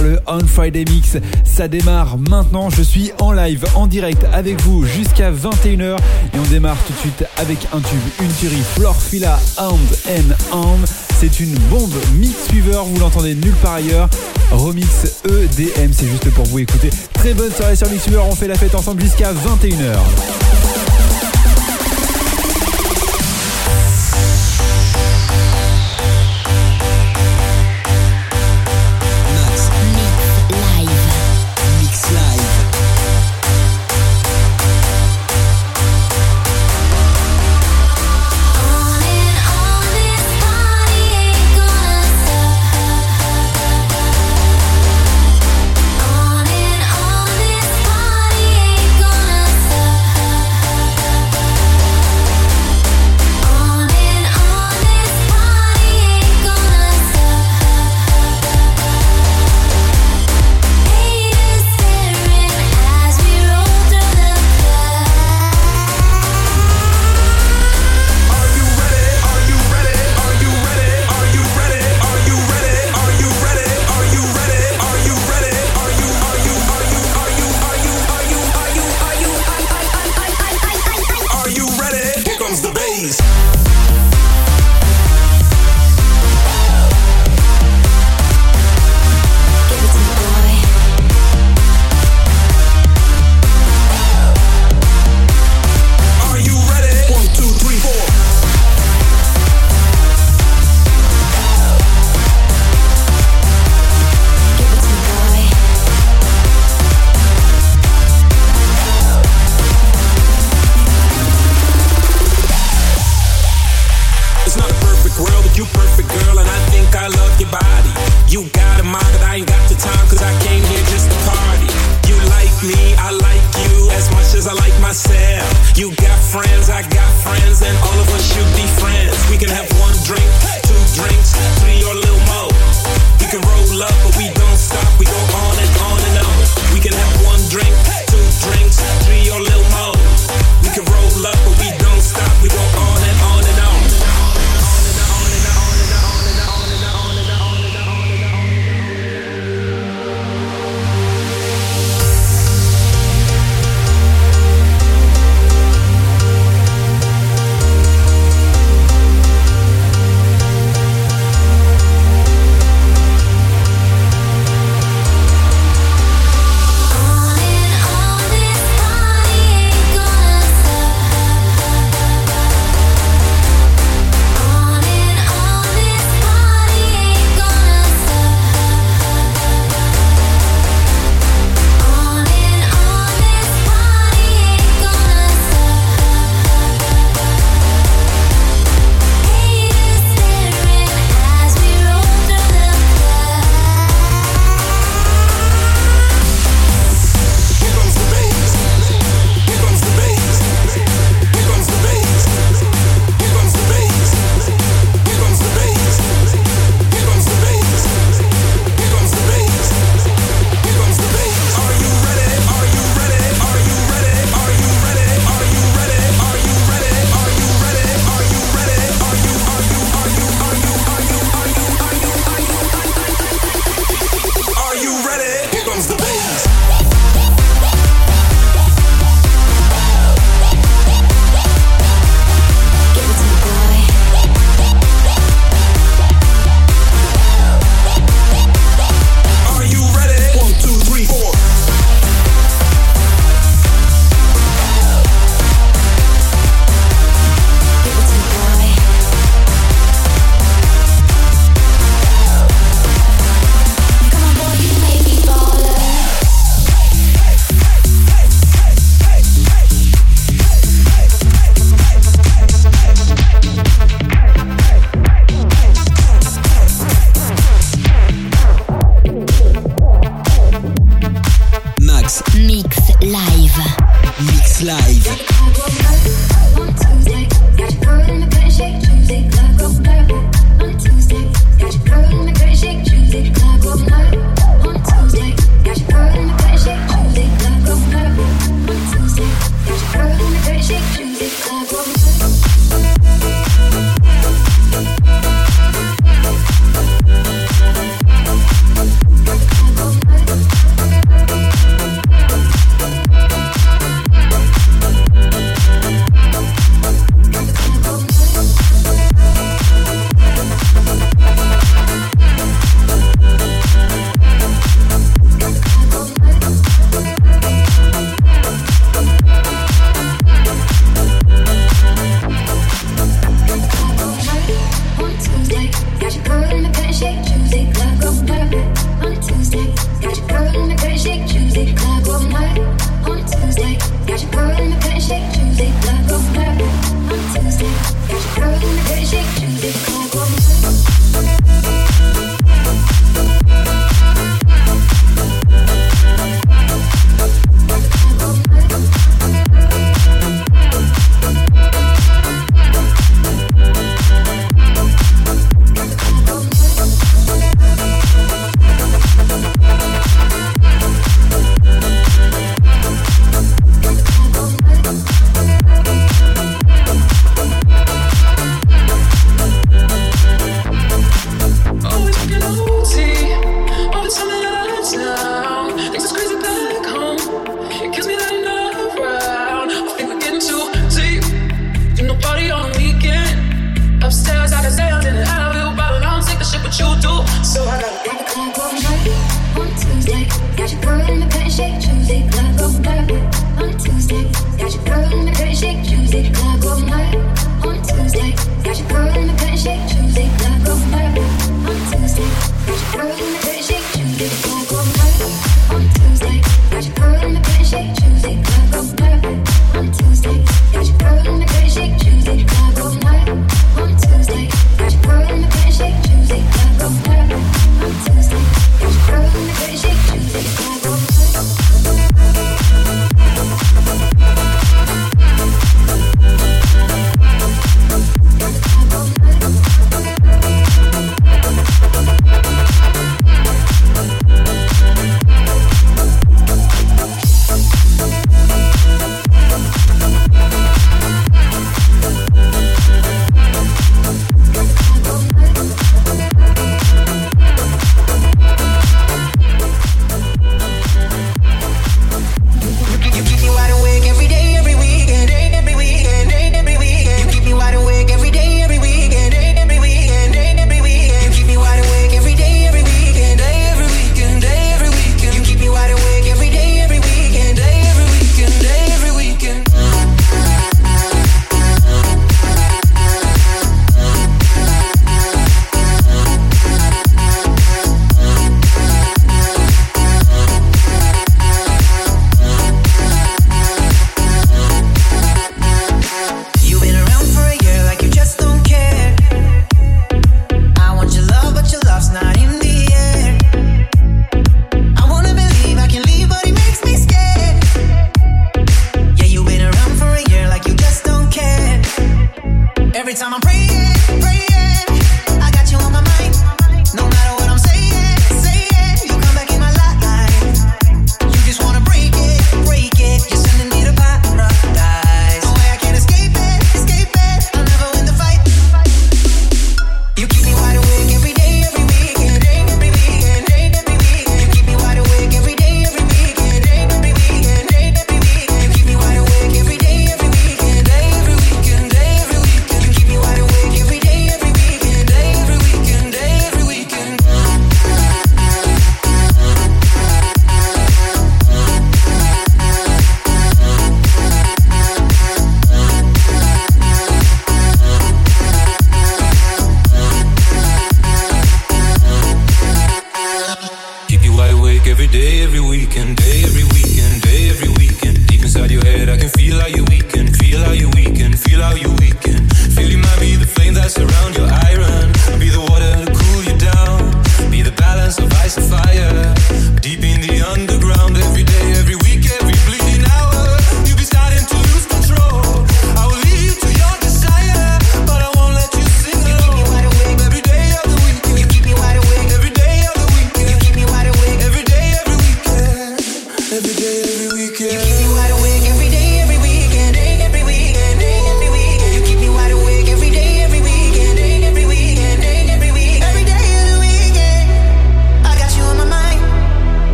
Le On Friday Mix. Ça démarre maintenant, je suis en live, en direct avec vous jusqu'à 21h et on démarre tout de suite avec un tube, une tuerie, Florfila Hand and Hand. C'est une bombe Mix Fever, vous l'entendez nulle part ailleurs. Remix EDM, c'est juste pour vous écouter. Très bonne soirée sur Fever, on fait la fête ensemble jusqu'à 21h.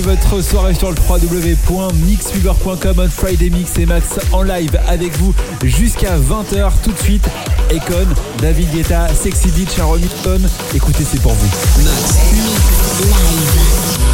Votre soirée sur le www.mixfever.com on Friday Mix et Max en live avec vous jusqu'à 20h tout de suite. Econ, David Guetta, Sexy Beach, Aaron Newton. Écoutez, c'est pour vous. Max Live.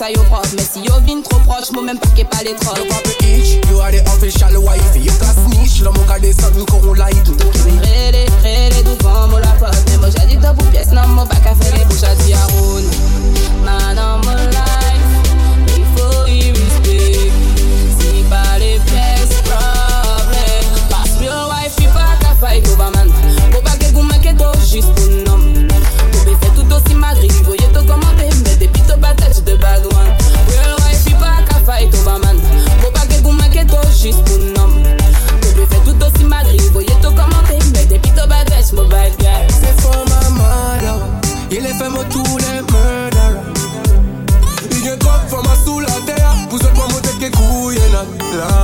sa yo prof Men si yo vin tro proche, mou men pa ke pale trop Yo pa itch, yo a de official wife Yo ka snitch, la mou ka de san ko ou la hit Rele, rele, douvan mou la prof Men mou jadi do pou pies nan mou pa ka fere pou chati a roun Man on mou life, we you love.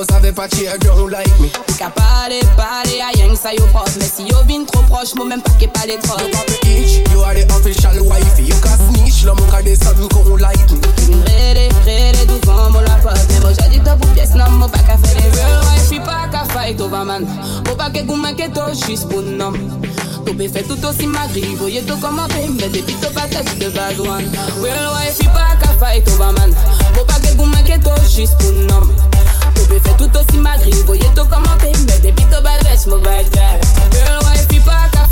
must have a patchy a girl who like me. Ka pale pale a yang sa yo pos Me si yo vin tro proche mo men pa ke pale tro You pop itch, you are the official wifey You ka snitch, la mou ka de sa ko ou like me. Rere, rere duvan mo la pos Me mo jadi to pou pies nan mo pa ka fe de Real wifey pa ka fight over man. Mo pa ke goumen ke to jis pou nom Tout peut faire tout aussi magri, voyez tout comment fait, mais des pitos pas tête de vadouane. Real wife, pas qu'à fight over man. Faut pas que vous manquez tout juste pour nom. Be fè tout osi magri, voye to komante Mè depi to badres, mou bad guy Girl, why fi pa ka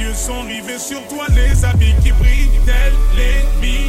yeux sont rivés sur toi, les habits qui brillent, tels les billes.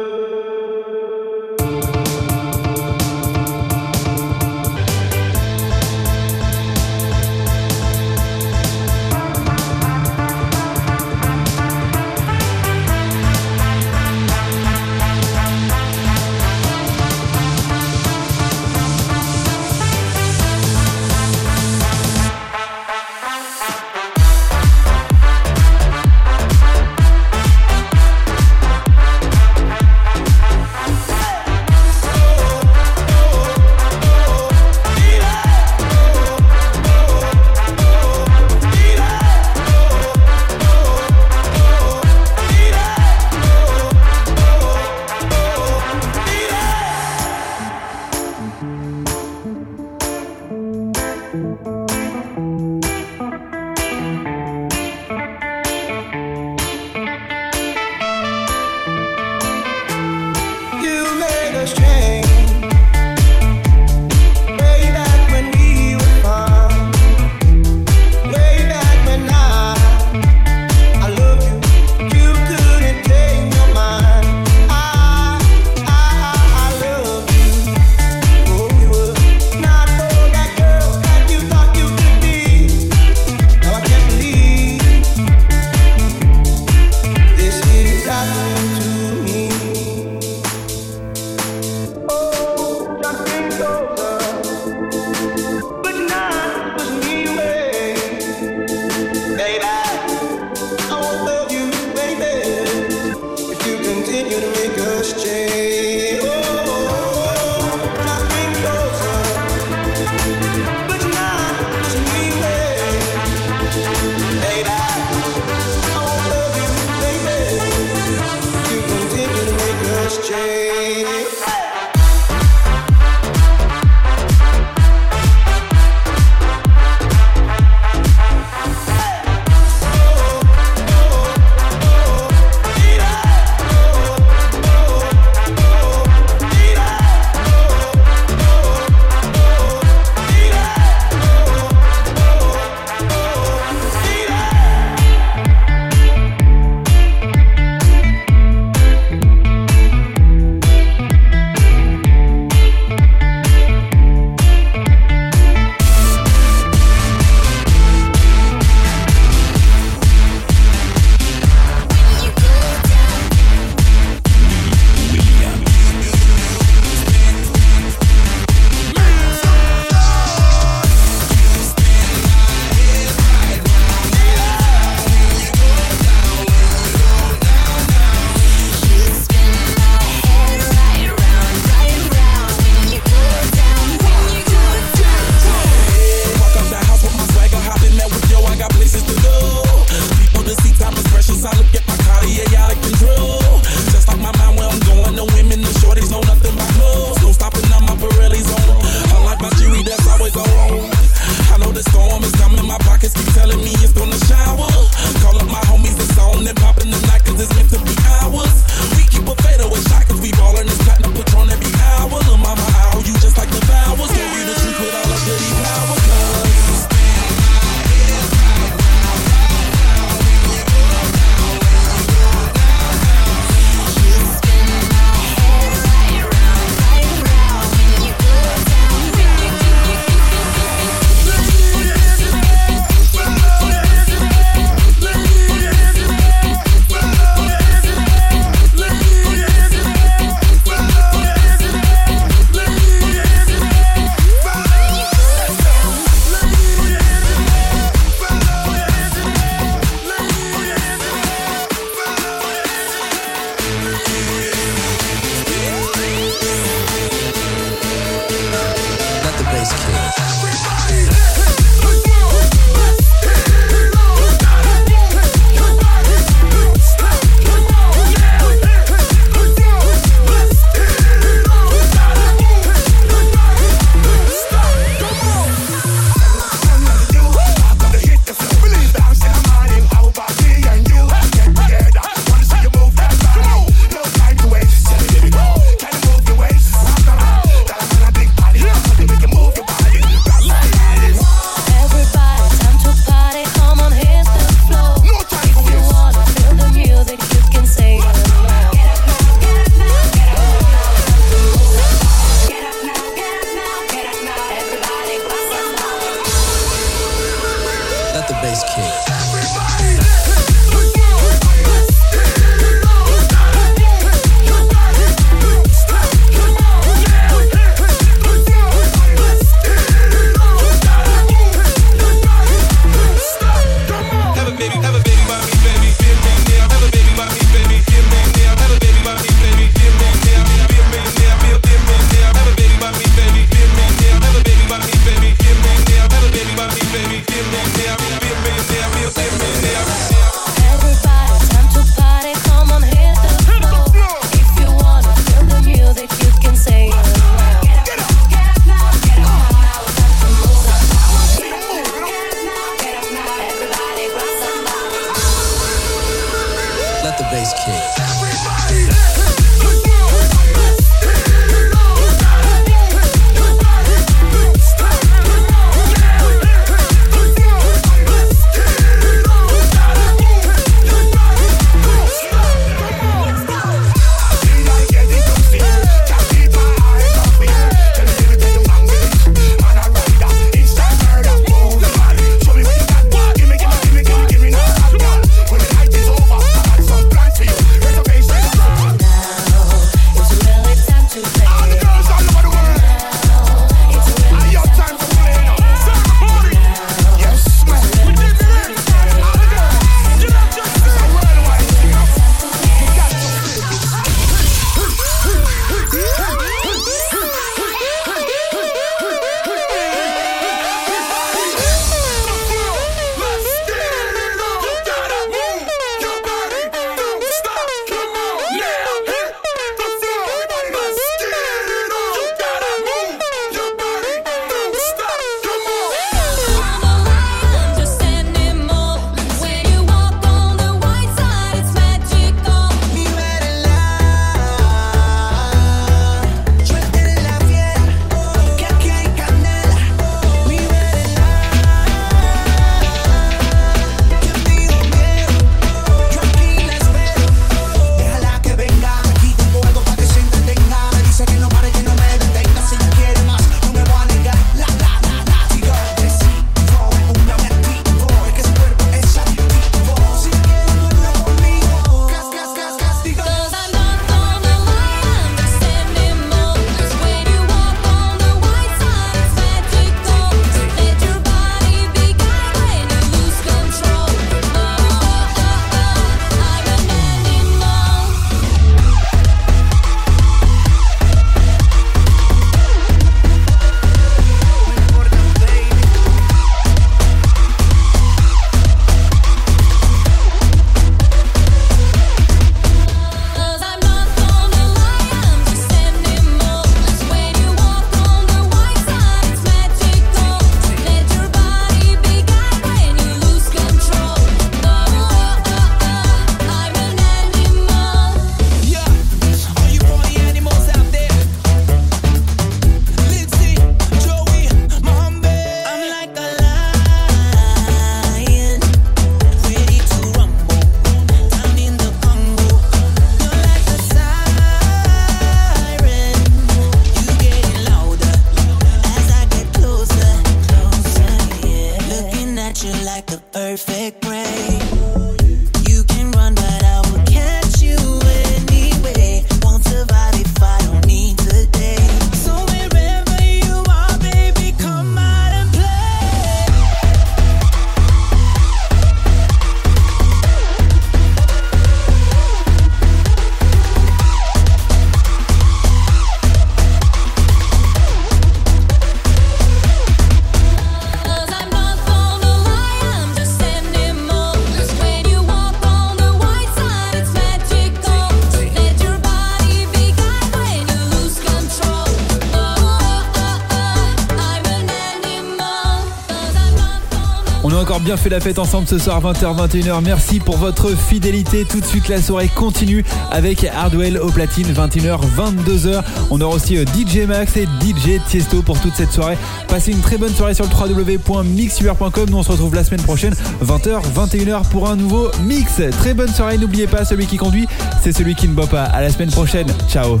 Fait la fête ensemble ce soir 20h-21h. Merci pour votre fidélité. Tout de suite la soirée continue avec Hardwell au platine 21h-22h. On aura aussi euh, DJ Max et DJ Tiesto pour toute cette soirée. Passez une très bonne soirée sur le www.mixuber.com. Nous on se retrouve la semaine prochaine 20h-21h pour un nouveau mix. Très bonne soirée. N'oubliez pas, celui qui conduit, c'est celui qui ne boit pas. À la semaine prochaine. Ciao.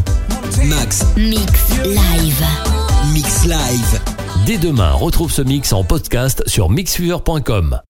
Max, Mix live. Mix Live. Dès demain, retrouve ce mix en podcast sur mixfever.com.